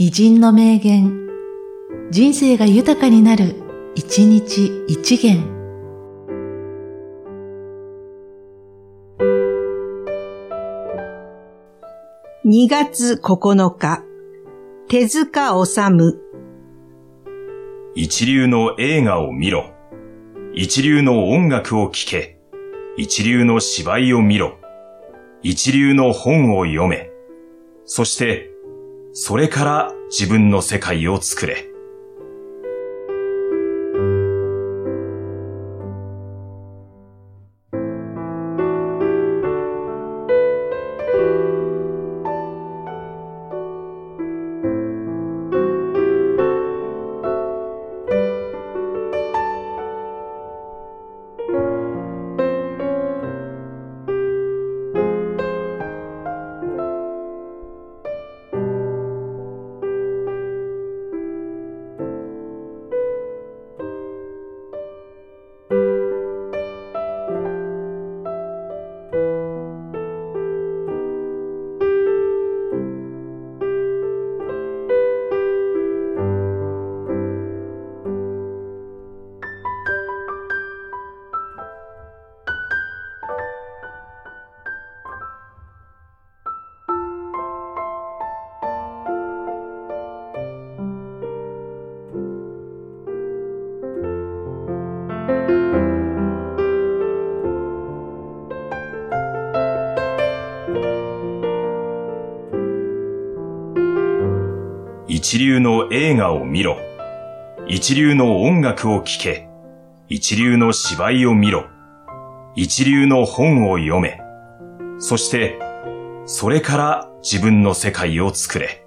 偉人の名言、人生が豊かになる、一日一元。2月9日、手塚治虫。一流の映画を見ろ。一流の音楽を聴け。一流の芝居を見ろ。一流の本を読め。そして、それから自分の世界を作れ。一流の映画を見ろ。一流の音楽を聴け。一流の芝居を見ろ。一流の本を読め。そして、それから自分の世界を作れ。